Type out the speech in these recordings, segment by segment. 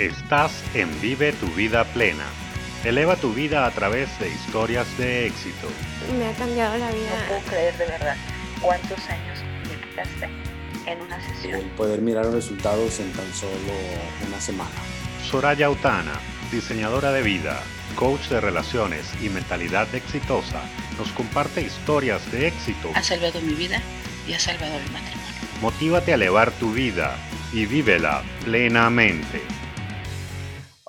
Estás en Vive tu vida plena. Eleva tu vida a través de historias de éxito. Me ha cambiado la vida. No puedo creer de verdad cuántos años me quitaste en una sesión. El poder mirar los resultados en tan solo una semana. Soraya Autana, diseñadora de vida, coach de relaciones y mentalidad exitosa, nos comparte historias de éxito. Ha salvado mi vida y ha salvado el matrimonio. Motívate a elevar tu vida y vívela plenamente.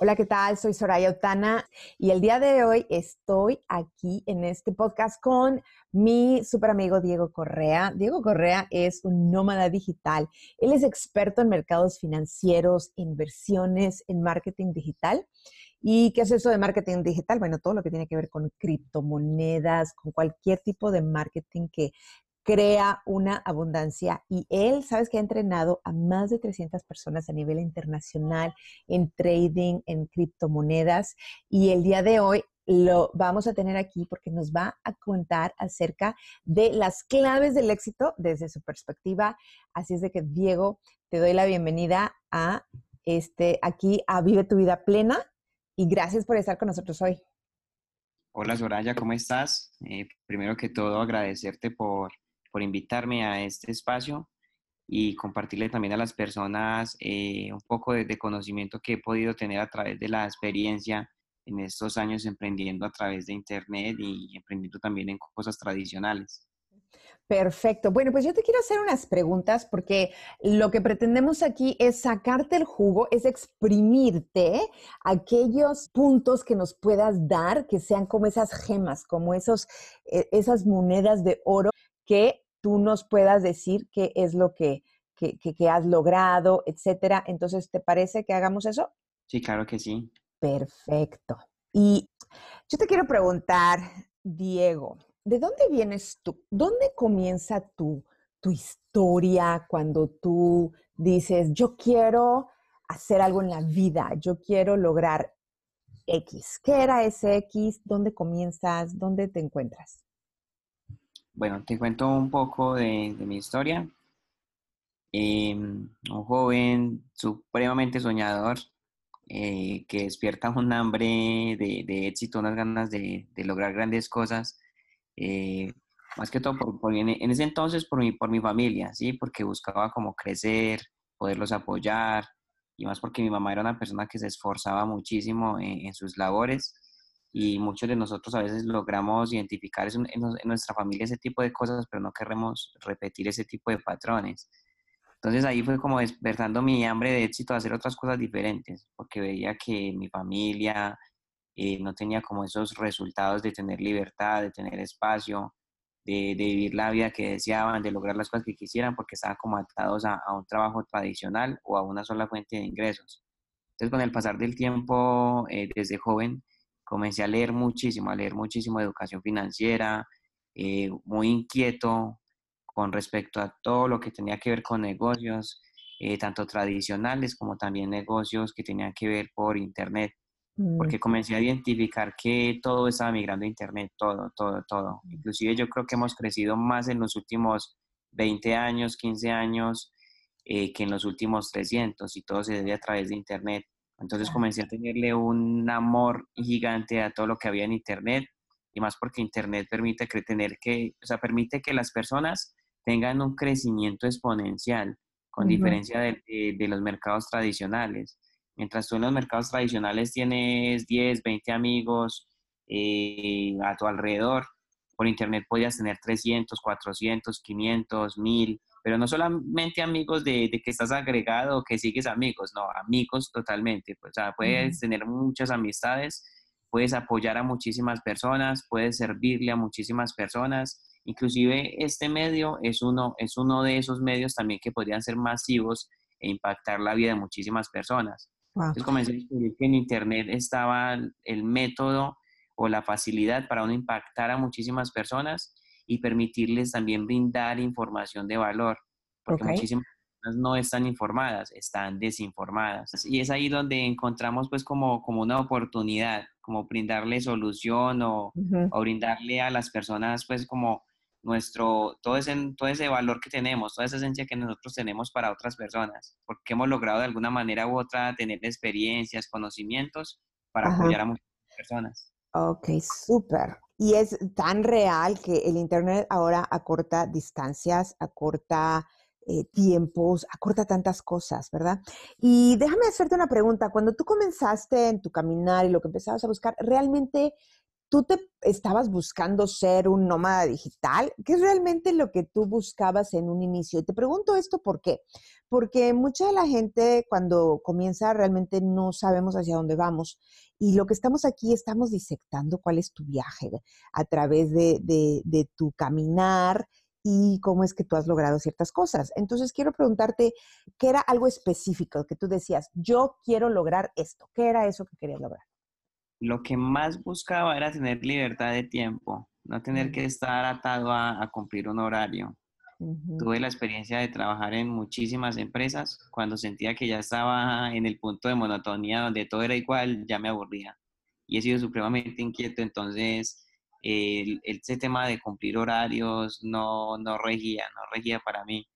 Hola, ¿qué tal? Soy Soraya Otana y el día de hoy estoy aquí en este podcast con mi super amigo Diego Correa. Diego Correa es un nómada digital. Él es experto en mercados financieros, inversiones, en marketing digital. ¿Y qué es eso de marketing digital? Bueno, todo lo que tiene que ver con criptomonedas, con cualquier tipo de marketing que crea una abundancia y él, sabes que ha entrenado a más de 300 personas a nivel internacional en trading, en criptomonedas y el día de hoy lo vamos a tener aquí porque nos va a contar acerca de las claves del éxito desde su perspectiva. Así es de que Diego, te doy la bienvenida a este aquí a Vive tu vida plena y gracias por estar con nosotros hoy. Hola Soraya, ¿cómo estás? Eh, primero que todo agradecerte por por invitarme a este espacio y compartirle también a las personas eh, un poco de, conocimiento que he podido tener a través de la experiencia en estos años emprendiendo a través de Internet y emprendiendo también en cosas tradicionales. Perfecto. Bueno, pues yo te quiero hacer unas preguntas porque lo que pretendemos aquí es sacarte el jugo, es exprimirte aquellos puntos que nos puedas dar, que sean como esas gemas, como esos, e, esas monedas de oro que tú nos puedas decir qué es lo que, que, has logrado, etcétera. Entonces, ¿te parece que hagamos eso? Sí, claro que sí. Perfecto. Y yo te quiero preguntar, Diego, ¿de dónde vienes tú? ¿Dónde comienza tu, tu historia cuando tú dices, yo quiero hacer algo en la vida, yo quiero lograr X? ¿Qué era ese X? ¿Dónde comienzas? ¿Dónde te encuentras? Bueno, te cuento un poco de, mi historia. Em, un joven supremamente soñador eh, que despierta un hambre de, éxito, unas ganas de, lograr grandes cosas. Eh, más que todo por, en, ese entonces por mi, por mi familia, ¿sí? Porque buscaba como crecer, poderlos apoyar y más porque mi mamá era una persona que se esforzaba muchísimo en sus labores y muchos de nosotros a veces logramos identificar en, nuestra familia ese tipo de cosas, pero no queremos repetir ese tipo de patrones. Entonces ahí fue como despertando mi hambre de éxito a hacer otras cosas diferentes, porque veía que mi familia eh, no tenía como esos resultados de tener libertad, de tener espacio, de, vivir la vida que deseaban, de lograr las cosas que quisieran, porque estaban como atados a, un trabajo tradicional o a una sola fuente de ingresos. Entonces con el pasar del tiempo, eh, desde joven, comencé a leer muchísimo, a leer muchísimo educación financiera, eh, muy inquieto con respecto a todo lo que tenía que ver con negocios, eh, tanto tradicionales como también negocios que tenían que ver por Internet, mm. porque comencé a identificar que todo estaba migrando a Internet, todo, todo, todo. Mm. Inclusive yo creo que hemos crecido más en los últimos 20 años, 15 años, eh, que en los últimos 300 y todo se debe a través de Internet. Entonces comencé a tenerle un amor gigante a todo lo que había en Internet y más porque Internet permite tener que, o sea, permite que las personas tengan un crecimiento exponencial con diferencia de, los mercados tradicionales. Mientras tú en los mercados tradicionales tienes 10, 20 amigos eh, a tu alrededor, por Internet podías tener 300, 400, 500, 1000 pero no solamente amigos de, que estás agregado o que sigues amigos, no, amigos totalmente. Pues, o sea, puedes tener muchas amistades, puedes apoyar a muchísimas personas, puedes servirle a muchísimas personas. Inclusive este medio es uno, es uno de esos medios también que podrían ser masivos e impactar la vida de muchísimas personas. Entonces comencé a descubrir que en Internet estaba el método o la facilidad para uno impactar a muchísimas personas y permitirles también brindar información de valor, porque muchísimas personas no están informadas, están desinformadas. Y es ahí donde encontramos pues como, como una oportunidad, como brindarle solución o, o brindarle a las personas pues como nuestro, todo ese, todo ese valor que tenemos, toda esa esencia que nosotros tenemos para otras personas, porque hemos logrado de alguna manera u otra tener experiencias, conocimientos para apoyar a muchas personas. Ok, súper. Y es tan real que el Internet ahora acorta distancias, acorta eh, tiempos, acorta tantas cosas, ¿verdad? Y déjame hacerte una pregunta. Cuando tú comenzaste en tu caminar y lo que empezabas a buscar, ¿realmente tú te estabas buscando ser un nómada digital? ¿Qué es realmente lo que tú buscabas en un inicio? Y te pregunto esto por qué. Porque mucha de la gente cuando comienza realmente no sabemos hacia dónde vamos. Y lo que estamos aquí, estamos disectando cuál es tu viaje a través de, de tu caminar y cómo es que tú has logrado ciertas cosas. Entonces, quiero preguntarte, ¿qué era algo específico que tú decías, yo quiero lograr esto? ¿Qué era eso que querías lograr? Lo que más buscaba era tener libertad de tiempo, no tener que estar atado a, cumplir un horario. Tuve la experiencia de trabajar en muchísimas empresas. Cuando sentía que ya estaba en el punto de monotonía donde todo era igual, ya me aburría. Y he sido supremamente inquieto, entonces el, ese tema de cumplir horarios no, no regía, no regía para mí.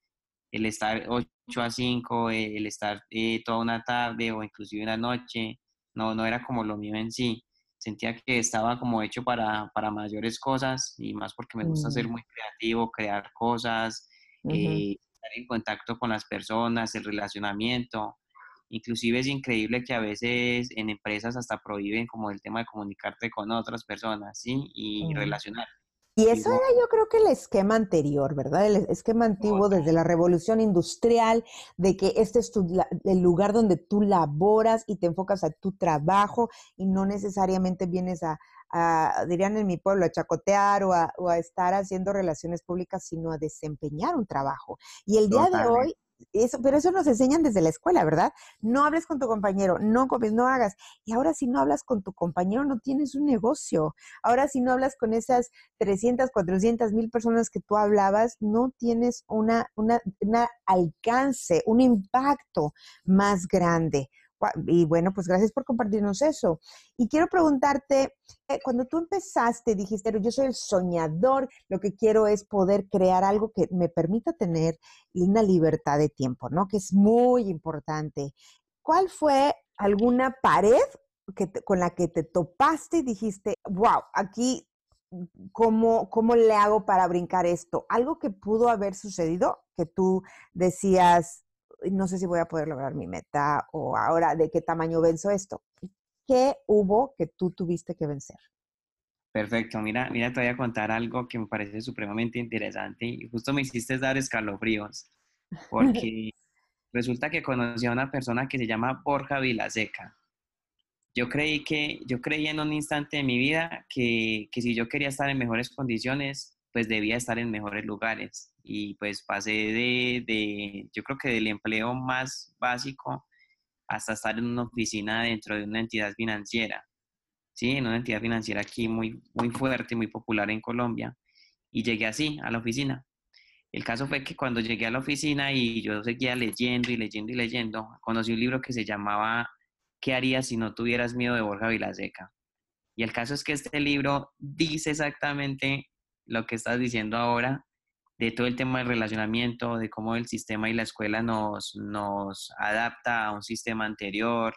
El estar 8 a 5, el estar eh, toda una tarde o inclusive una noche, no, no era como lo mío en sí. Sentía que estaba como hecho para, para mayores cosas y más porque me gusta ser mm. muy creativo, crear cosas, eh, estar en contacto con las personas, el relacionamiento. Inclusive es increíble que a veces en empresas hasta prohíben como el tema de comunicarte con otras personas, ¿sí? Y relacionar. Y eso era yo creo que el esquema anterior, ¿verdad? El esquema antiguo desde la revolución industrial, de que este es el lugar donde tú laboras y te enfocas a tu trabajo y no necesariamente vienes a, dirían en mi pueblo, a chacotear o a, o a, estar haciendo relaciones públicas, sino a desempeñar un trabajo. Y el día de hoy eso, pero eso nos enseñan desde la escuela, ¿verdad? No hables con tu compañero, no comes, no hagas. Y ahora si no hablas con tu compañero, no tienes un negocio. Ahora si no hablas con esas 300, 400 mil personas que tú hablabas, no tienes una, una, una alcance, un impacto más grande. Y bueno, pues gracias por compartirnos eso. Y quiero preguntarte, eh, cuando tú empezaste, dijiste, yo soy el soñador, lo que quiero es poder crear algo que me permita tener una libertad de tiempo, ¿no? Que es muy importante. ¿Cuál fue alguna pared que con la que te topaste y dijiste, wow, aquí, ¿cómo, ¿cómo le hago para brincar esto? Algo que pudo haber sucedido, que tú decías, no sé si voy a poder lograr mi meta o ahora de qué tamaño venzo esto. ¿Qué hubo que tú tuviste que vencer? Perfecto, mira, mira, te voy a contar algo que me parece supremamente interesante y justo me hiciste dar escalofríos, porque resulta que conocí a una persona que se llama Borja Vilaseca. Yo creí que, yo creí en un instante de mi vida que, que si yo quería estar en mejores condiciones, pues debía estar en mejores lugares y pues pasé de, yo creo que del empleo más básico hasta estar en una oficina dentro de una entidad financiera, ¿sí? En una entidad financiera aquí muy, muy fuerte, muy popular en Colombia. Y llegué así a la oficina. El caso fue que cuando llegué a la oficina y yo seguía leyendo y leyendo y leyendo, conocí un libro que se llamaba ¿Qué harías si no tuvieras miedo de Borja Vilaseca? Y el caso es que este libro dice exactamente lo que estás diciendo ahora, de todo el tema del relacionamiento, de cómo el sistema y la escuela nos, nos adapta a un sistema anterior,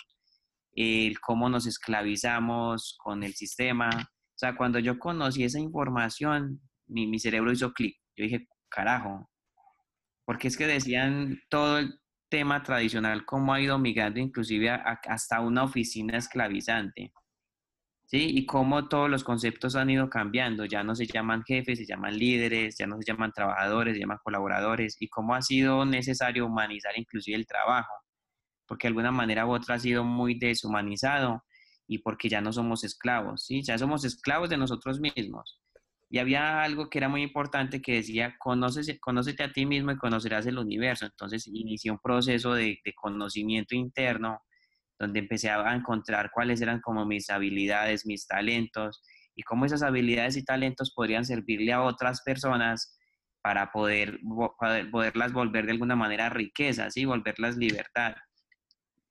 el cómo nos esclavizamos con el sistema. O sea, cuando yo conocí esa información, mi, mi cerebro hizo clic. Yo dije, carajo, porque es que decían todo el tema tradicional, cómo ha ido migrando inclusive hasta una oficina esclavizante. ¿Sí? Y cómo todos los conceptos han ido cambiando, ya no se llaman jefes, se llaman líderes, ya no se llaman trabajadores, se llaman colaboradores, y cómo ha sido necesario humanizar inclusive el trabajo, porque de alguna manera u otra ha sido muy deshumanizado y porque ya no somos esclavos, ¿sí? Ya somos esclavos de nosotros mismos. Y había algo que era muy importante que decía, conócese, conócete a ti mismo y conocerás el universo. Entonces inició un proceso de, de conocimiento interno donde empecé a encontrar cuáles eran como mis habilidades, mis talentos y cómo esas habilidades y talentos podrían servirle a otras personas para poder, poderlas volver de alguna manera riquezas y volverlas libertad.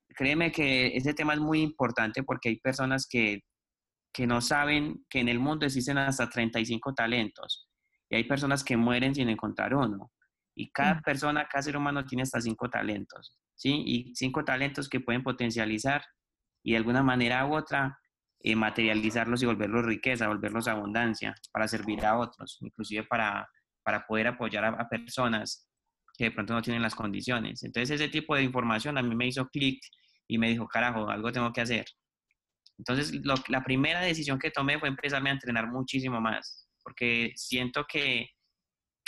Créeme que ese tema es muy importante porque hay personas que, que no saben que en el mundo existen hasta 35 talentos y hay personas que mueren sin encontrar uno. Y cada persona, cada ser humano tiene hasta cinco talentos, ¿sí? Y cinco talentos que pueden potencializar y de alguna manera u otra eh, materializarlos y volverlos riqueza, volverlos abundancia para servir a otros, inclusive para, para poder apoyar a, a personas que de pronto no tienen las condiciones. Entonces ese tipo de información a mí me hizo clic y me dijo, carajo, algo tengo que hacer. Entonces lo- la primera decisión que tomé fue empezarme a entrenar muchísimo más, porque siento que,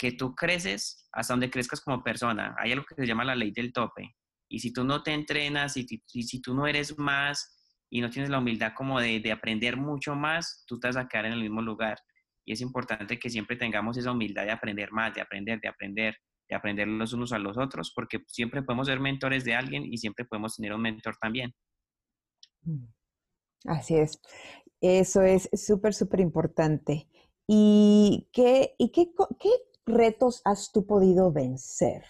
que tú creces hasta donde crezcas como persona. Hay algo que se llama la ley del tope. Y si tú no te entrenas y, y si tú no eres más y no tienes la humildad como de, de aprender mucho más, tú te vas a quedar en el mismo lugar. Y es importante que siempre tengamos esa humildad de aprender más, de aprender, de aprender, de aprender los unos a los otros, porque siempre podemos ser mentores de alguien y siempre podemos tener un mentor también. Mm. Así es. Eso es súper, súper importante. ¿Y qué, y qué, qué retos has tú podido vencer?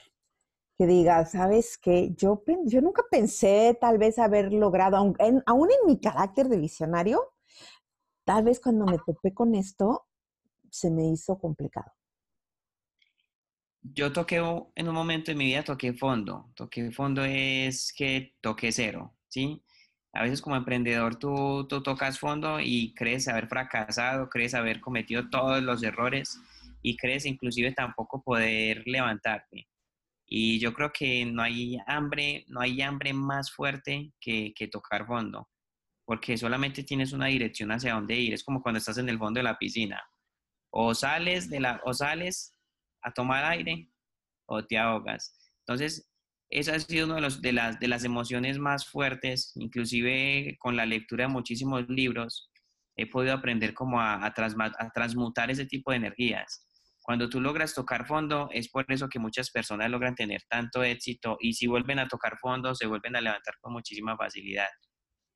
Que digas, ¿sabes qué? Yo, yo nunca pensé tal vez haber logrado, aun en, aún en mi carácter de visionario, tal vez cuando me topé con esto, se me hizo complicado. Yo toqué en un momento de mi vida, toqué fondo. Toqué fondo es que toqué cero, ¿sí? A veces como emprendedor tú, tú tocas fondo y crees haber fracasado, crees haber cometido todos los errores y crees inclusive tampoco poder levantarte. Y yo creo que no hay hambre, no hay hambre más fuerte que, que tocar fondo, porque solamente tienes una dirección hacia dónde ir. Es como cuando estás en el fondo de la piscina. O sales de la, o sales a tomar aire o te ahogas. Entonces, esa ha sido una de, de, las, de las emociones más fuertes, inclusive con la lectura de muchísimos libros, he podido aprender como a, a, transma- a transmutar ese tipo de energías. Cuando tú logras tocar fondo, es por eso que muchas personas logran tener tanto éxito y si vuelven a tocar fondo, se vuelven a levantar con muchísima facilidad.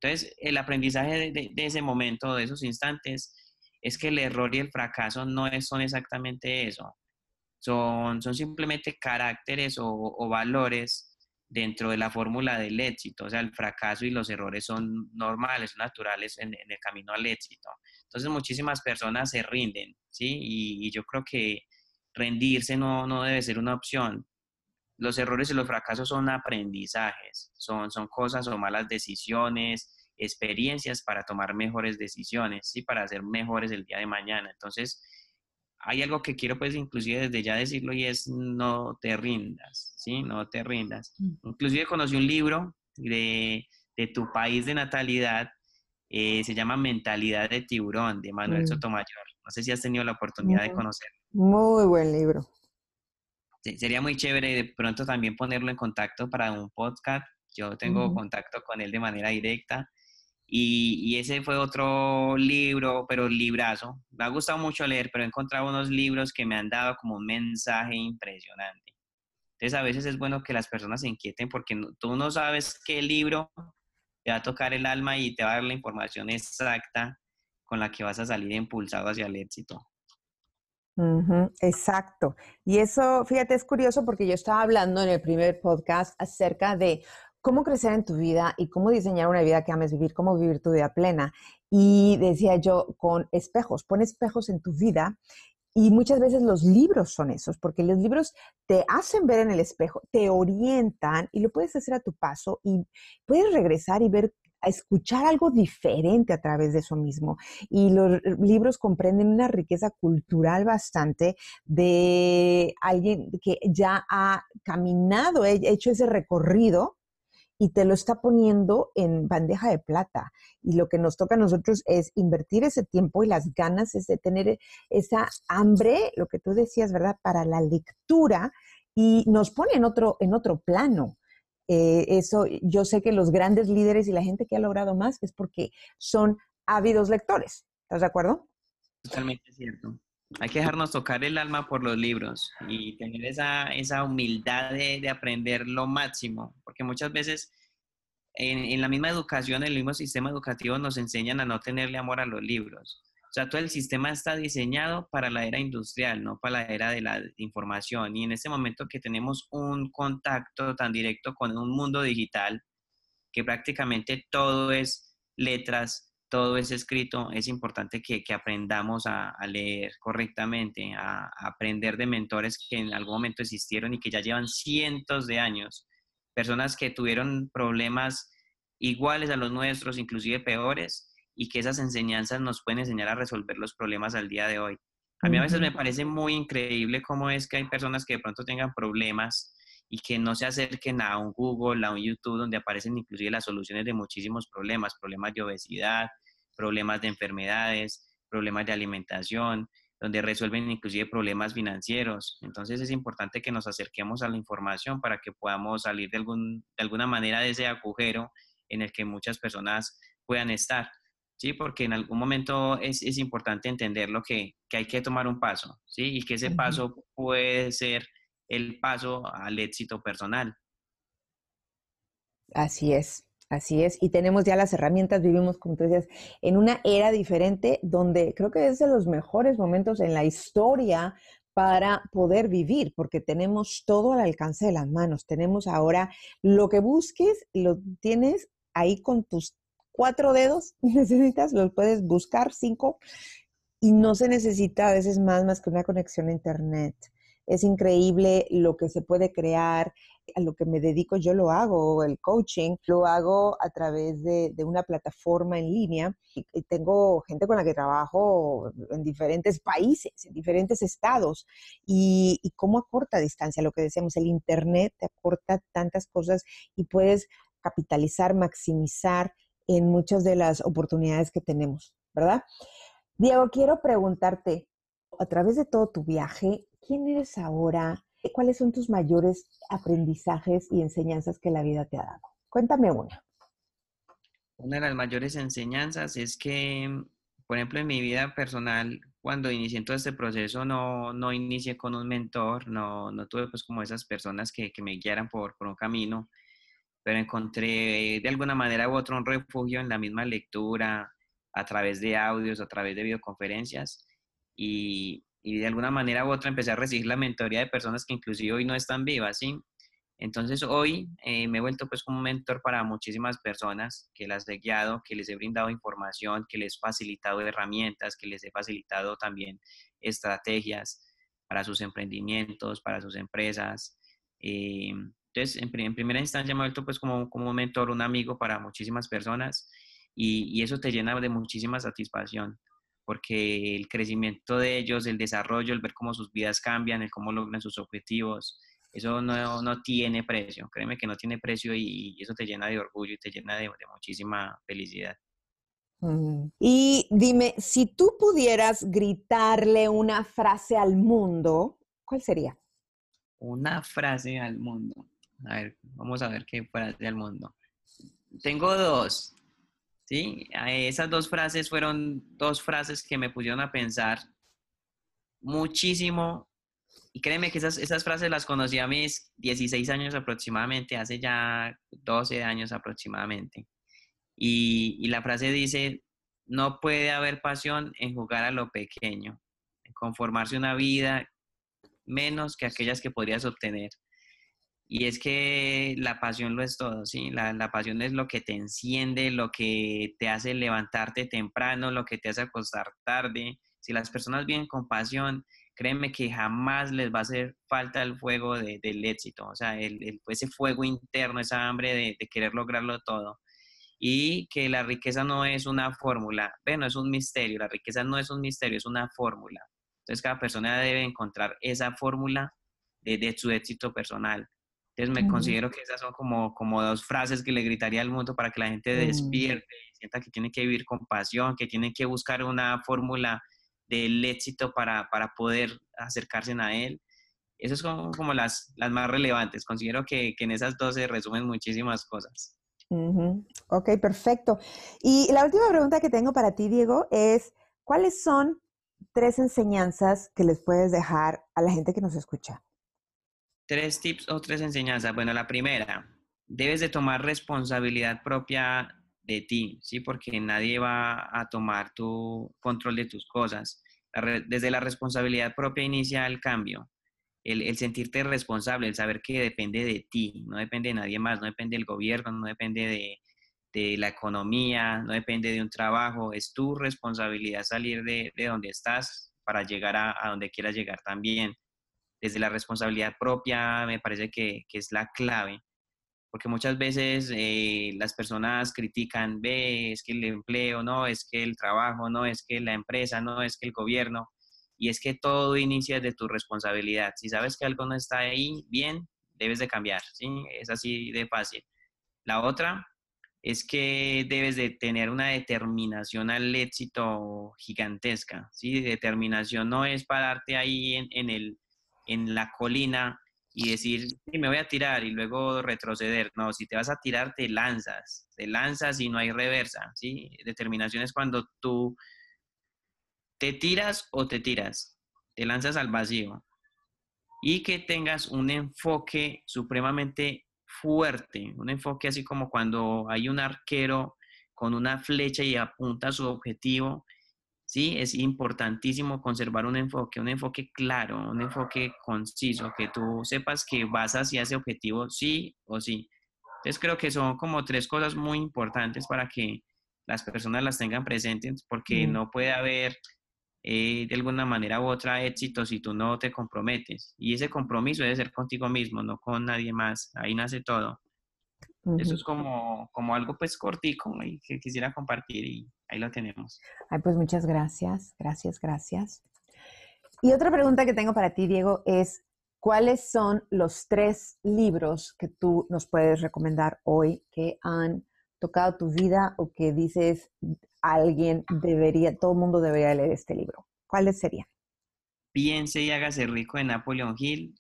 Entonces, el aprendizaje de, de- de ese momento, de esos instantes, es que el error y el fracaso no es- son exactamente eso. Son, son simplemente caracteres o, o valores dentro de la fórmula del éxito. O sea, el fracaso y los errores son normales, naturales en, en el camino al éxito. Entonces, muchísimas personas se rinden, ¿sí? Y, y yo creo que rendirse no, no debe ser una opción. Los errores y los fracasos son aprendizajes, son, son cosas o malas decisiones, experiencias para tomar mejores decisiones, ¿sí? Para ser mejores el día de mañana. Entonces, hay algo que quiero pues inclusive desde ya decirlo y es no te rindas, ¿sí? No te rindas. Mm. Inclusive conocí un libro de, de tu país de natalidad, eh, se llama Mentalidad de Tiburón, de Manuel Mm. Sotomayor. No sé si has tenido la oportunidad de Ujú. conocerlo. Muy buen libro. Sí, sería muy chévere de pronto también ponerlo en contacto para un podcast. Yo tengo Ujú. contacto con él de manera directa. Y, y ese fue otro libro, pero librazo. Me ha gustado mucho leer, pero he encontrado unos libros que me han dado como un mensaje impresionante. Entonces a veces es bueno que las personas se inquieten porque no- tú no sabes qué libro te va a tocar el alma y te va a dar la información exacta con la que vas a salir impulsado hacia el éxito. Exacto. Y eso, fíjate, es curioso porque yo estaba hablando en el primer podcast acerca de cómo crecer en tu vida y cómo diseñar una vida que ames vivir, cómo vivir tu vida plena. Y decía yo, con espejos, pon espejos en tu vida. Y muchas veces los libros son esos, porque los libros te hacen ver en el espejo, te orientan y lo puedes hacer a tu paso y puedes regresar y ver, a escuchar algo diferente a través de eso mismo y los libros comprenden una riqueza cultural bastante de alguien que ya ha caminado, he hecho ese recorrido y te lo está poniendo en bandeja de plata. Y lo que nos toca a nosotros es invertir ese tiempo y las ganas es de tener esa hambre, lo que tú decías, ¿verdad?, para la lectura y nos pone en otro, en otro plano. Eh, eso, yo sé que los grandes líderes y la gente que ha logrado más es porque son ávidos lectores. ¿Estás de acuerdo? Totalmente cierto. Hay que dejarnos tocar el alma por los libros y tener esa, esa humildad de, de aprender lo máximo, porque muchas veces en, en la misma educación, en el mismo sistema educativo nos enseñan a no tenerle amor a los libros. O sea, todo el sistema está diseñado para la era industrial, no para la era de la información. Y en este momento que tenemos un contacto tan directo con un mundo digital, que prácticamente todo es letras, todo es escrito, es importante que, aprendamos a, leer correctamente, a, aprender de mentores que en algún momento existieron y que ya llevan cientos de años, personas que tuvieron problemas iguales a los nuestros, inclusive peores, y que esas enseñanzas nos pueden enseñar a resolver los problemas al día de hoy. A mí a veces me parece muy increíble cómo es que hay personas que de pronto tengan problemas y que no se acerquen a un Google, a un YouTube, donde aparecen inclusive las soluciones de muchísimos problemas, problemas de obesidad, problemas de enfermedades, problemas de alimentación, donde resuelven inclusive problemas financieros. Entonces es importante que nos acerquemos a la información para que podamos salir de, algún, de alguna manera de ese agujero en el que muchas personas puedan estar. ¿Sí? Porque en algún momento es, es importante entender lo que, que, hay que tomar un paso, ¿sí? Y que ese paso puede ser el paso al éxito personal. Así es, así es. Y tenemos ya las herramientas, vivimos, como tú decías, en una era diferente donde creo que es de los mejores momentos en la historia para poder vivir, porque tenemos todo al alcance de las manos. Tenemos ahora lo que busques, lo tienes ahí con tus cuatro dedos, necesitas, los puedes buscar cinco, y no se necesita a veces más, más que una conexión a Internet. Es increíble lo que se puede crear, a lo que me dedico yo lo hago, el coaching, lo hago a través de, una plataforma en línea y, tengo gente con la que trabajo en diferentes países, en diferentes estados y, y cómo acorta distancia, lo que decíamos, el Internet te acorta tantas cosas y puedes capitalizar, maximizar en muchas de las oportunidades que tenemos, ¿verdad? Diego, quiero preguntarte, a través de todo tu viaje, ¿quién eres ahora? ¿Cuáles son tus mayores aprendizajes y enseñanzas que la vida te ha dado? Cuéntame una. Una de las mayores enseñanzas es que, por ejemplo, en mi vida personal, cuando inicié todo este proceso, no, no inicié con un mentor, no, no tuve pues como esas personas que, que me guiaran por, por un camino, pero encontré de alguna manera u otra un refugio en la misma lectura, a través de audios, a través de videoconferencias, y, y de alguna manera u otra empecé a recibir la mentoría de personas que inclusive hoy no están vivas, ¿sí? Entonces hoy eh, me he vuelto pues como un mentor para muchísimas personas que las he guiado, que les he brindado información, que les he facilitado herramientas, que les he facilitado también estrategias para sus emprendimientos, para sus empresas. Eh, entonces, en, primera instancia me he vuelto pues como, como un mentor, un amigo para muchísimas personas y, y eso te llena de muchísima satisfacción porque el crecimiento de ellos, el desarrollo, el ver cómo sus vidas cambian, el cómo logran sus objetivos, eso no, no tiene precio, créeme que no tiene precio y, eso te llena de orgullo y te llena de, muchísima felicidad. Y dime, si tú pudieras gritarle una frase al mundo, ¿cuál sería? Una frase al mundo. A ver, vamos a ver qué frase al mundo. Tengo dos. ¿sí? Esas dos frases fueron dos frases que me pusieron a pensar muchísimo. Y créeme que esas, esas frases las conocí a mis 16 años aproximadamente, hace ya 12 años aproximadamente. Y, y la frase dice, no puede haber pasión en jugar a lo pequeño, en conformarse una vida menos que aquellas que podrías obtener. Y es que la pasión lo es todo, ¿sí? La, la, pasión es lo que te enciende, lo que te hace levantarte temprano, lo que te hace acostar tarde. Si las personas vienen con pasión, créeme que jamás les va a hacer falta el fuego de, del éxito, o sea, el, ese fuego interno, esa hambre de, de, querer lograrlo todo. Y que la riqueza no es una fórmula, bueno, es un misterio, la riqueza no es un misterio, es una fórmula. Entonces cada persona debe encontrar esa fórmula de, de su éxito personal. Entonces me considero que esas son como, como dos frases que le gritaría al mundo para que la gente mm. despierte y sienta que tiene que vivir con pasión, que tiene que buscar una fórmula del éxito para, para poder acercarse a él. Esas son como las, las más relevantes. Considero que, que en esas dos se resumen muchísimas cosas. Ok, perfecto. Y la última pregunta que tengo para ti, Diego, es, ¿cuáles son tres enseñanzas que les puedes dejar a la gente que nos escucha? Tres tips o tres enseñanzas. Bueno, la primera, debes de tomar responsabilidad propia de ti, ¿sí? Porque nadie va a tomar tu control de tus cosas. Desde la responsabilidad propia inicia el cambio. El, sentirte responsable, el saber que depende de ti, no depende de nadie más, no depende del gobierno, no depende de, de la economía, no depende de un trabajo, es tu responsabilidad salir de, de donde estás para llegar a, a, donde quieras llegar también. Desde la responsabilidad propia me parece que, que es la clave, porque muchas veces eh, las personas critican, ve, es que el empleo, no, es que el trabajo, no, es que la empresa, no, es que el gobierno, y es que todo inicia de tu responsabilidad. Si sabes que algo no está ahí bien, debes de cambiar, ¿sí? Es así de fácil. La otra es que debes de tener una determinación al éxito gigantesca, ¿sí? Determinación no es pararte ahí en, en, el, en la colina y decir, sí, me voy a tirar y luego retroceder. No, si te vas a tirar, te lanzas, te lanzas y no hay reversa, ¿sí? Determinación es cuando tú te tiras o te tiras, te lanzas al vacío y que tengas un enfoque supremamente fuerte, un enfoque así como cuando hay un arquero con una flecha y apunta a su objetivo, ¿sí? Es importantísimo conservar un enfoque, un enfoque claro, un enfoque conciso, que tú sepas que vas hacia ese objetivo sí o sí. Entonces creo que son como tres cosas muy importantes para que las personas las tengan presentes, porque mm. no puede haber eh, de alguna manera u otra éxito si tú no te comprometes. Y ese compromiso debe ser contigo mismo, no con nadie más. Ahí nace todo. Eso es como, como algo pues cortico y que quisiera compartir y ahí lo tenemos. Ay, pues muchas gracias, gracias, gracias. Y otra pregunta que tengo para ti, Diego, es ¿cuáles son los tres libros que tú nos puedes recomendar hoy que han tocado tu vida o que dices alguien debería, todo el mundo debería leer este libro? ¿Cuáles serían? Piense y hágase rico de Napoleon Hill.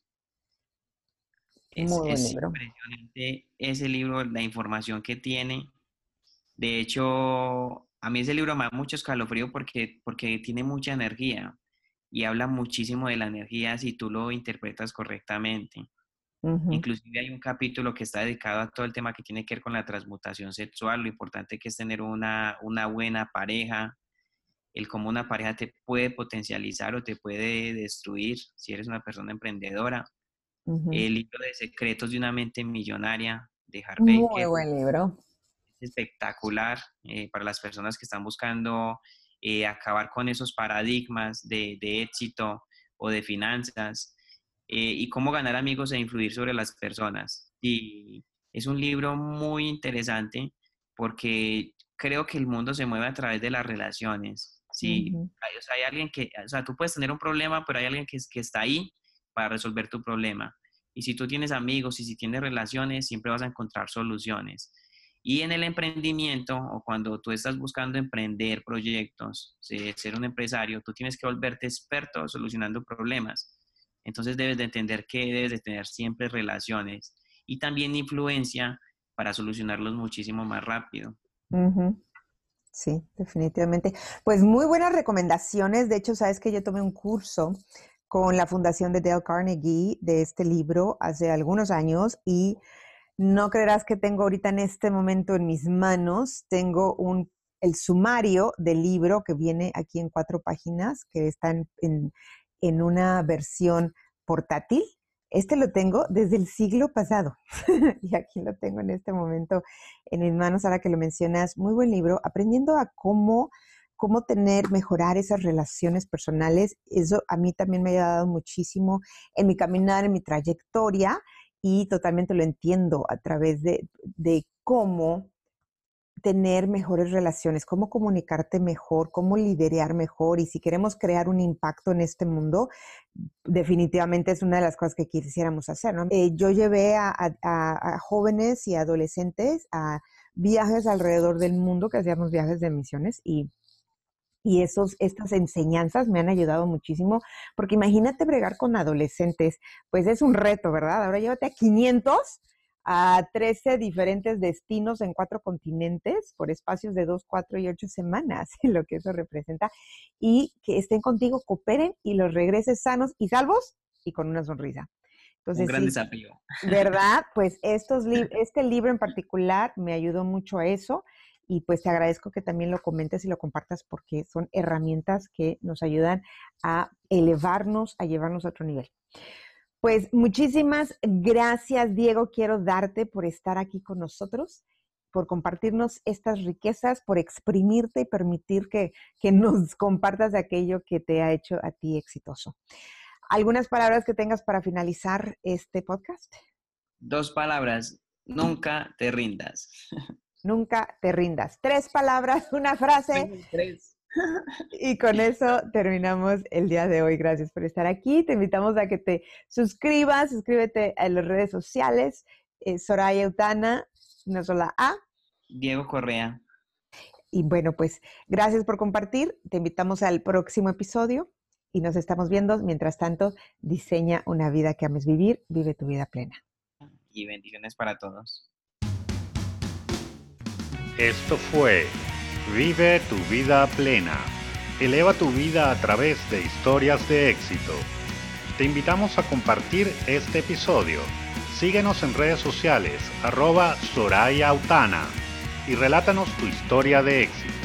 Es, Muy libro. impresionante ese libro, la información que tiene. De hecho, a mí ese libro me da mucho escalofrío porque, porque tiene mucha energía y habla muchísimo de la energía si tú lo interpretas correctamente. Inclusive hay un capítulo que está dedicado a todo el tema que tiene que ver con la transmutación sexual, lo importante que es tener una, una buena pareja, el cómo una pareja te puede potencializar o te puede destruir si eres una persona emprendedora. El libro de secretos de una mente millonaria de Harvey. Muy buen libro. Es espectacular eh, para las personas que están buscando eh, acabar con esos paradigmas de, de éxito o de finanzas. Eh, y cómo ganar amigos e influir sobre las personas. Y es un libro muy interesante porque creo que el mundo se mueve a través de las relaciones. Sí, hay, o sea, hay, alguien que, o sea, tú puedes tener un problema, pero hay alguien que, que está ahí para resolver tu problema. Y si tú tienes amigos y si tienes relaciones, siempre vas a encontrar soluciones. Y en el emprendimiento o cuando tú estás buscando emprender proyectos, ser un empresario, tú tienes que volverte experto solucionando problemas. Entonces debes de entender que debes de tener siempre relaciones y también influencia para solucionarlos muchísimo más rápido. Sí, definitivamente. Pues muy buenas recomendaciones. De hecho, sabes que yo tomé un curso con la fundación de Dale Carnegie de este libro hace algunos años y no creerás que tengo ahorita en este momento en mis manos, tengo un, el sumario del libro que viene aquí en cuatro páginas, que está en, en una versión portátil. Este lo tengo desde el siglo pasado y aquí lo tengo en este momento en mis manos, ahora que lo mencionas. Muy buen libro, aprendiendo a cómo, cómo tener, mejorar esas relaciones personales. Eso a mí también me ha dado muchísimo en mi caminar, en mi trayectoria y totalmente lo entiendo a través de, de cómo tener mejores relaciones, cómo comunicarte mejor, cómo liderar mejor y si queremos crear un impacto en este mundo, definitivamente es una de las cosas que quisiéramos hacer. Eh, yo llevé a, jóvenes y adolescentes a viajes alrededor del mundo, que hacíamos viajes de misiones y y esos, estas enseñanzas me han ayudado muchísimo, porque imagínate bregar con adolescentes, pues es un reto, ¿verdad? Ahora llévate a 500 a 13 diferentes destinos en cuatro continentes por espacios de dos, cuatro y ocho semanas, lo que eso representa, y que estén contigo, cooperen y los regreses sanos y salvos y con una sonrisa. Entonces, Un gran desafío. ¿Verdad? Pues estos este libro en particular me ayudó mucho a eso y pues te agradezco que también lo comentes y lo compartas porque son herramientas que nos ayudan a elevarnos, a llevarnos a otro nivel. Pues muchísimas gracias, Diego. Quiero darte por estar aquí con nosotros. por compartirnos estas riquezas, por exprimirte y permitir que, que nos compartas aquello que te ha hecho a ti exitoso. ¿Algunas palabras que tengas para finalizar este podcast? Dos palabras, nunca te rindas. Nunca te rindas. Tres palabras, una frase. Tres. Y con eso terminamos el día de hoy. Gracias por estar aquí. Te invitamos a que te suscribas, suscríbete a las redes sociales. Eh, Soraya Utana, no solo A. Diego Correa. Y bueno, pues gracias por compartir. Te invitamos al próximo episodio y nos estamos viendo. Mientras tanto, diseña una vida que ames vivir, vive tu vida plena. Y bendiciones para todos. Esto fue Vive tu vida plena. Eleva tu vida a través de historias de éxito. Te invitamos a compartir este episodio. Síguenos en redes sociales, arroba Soraya Autana, y relátanos tu historia de éxito.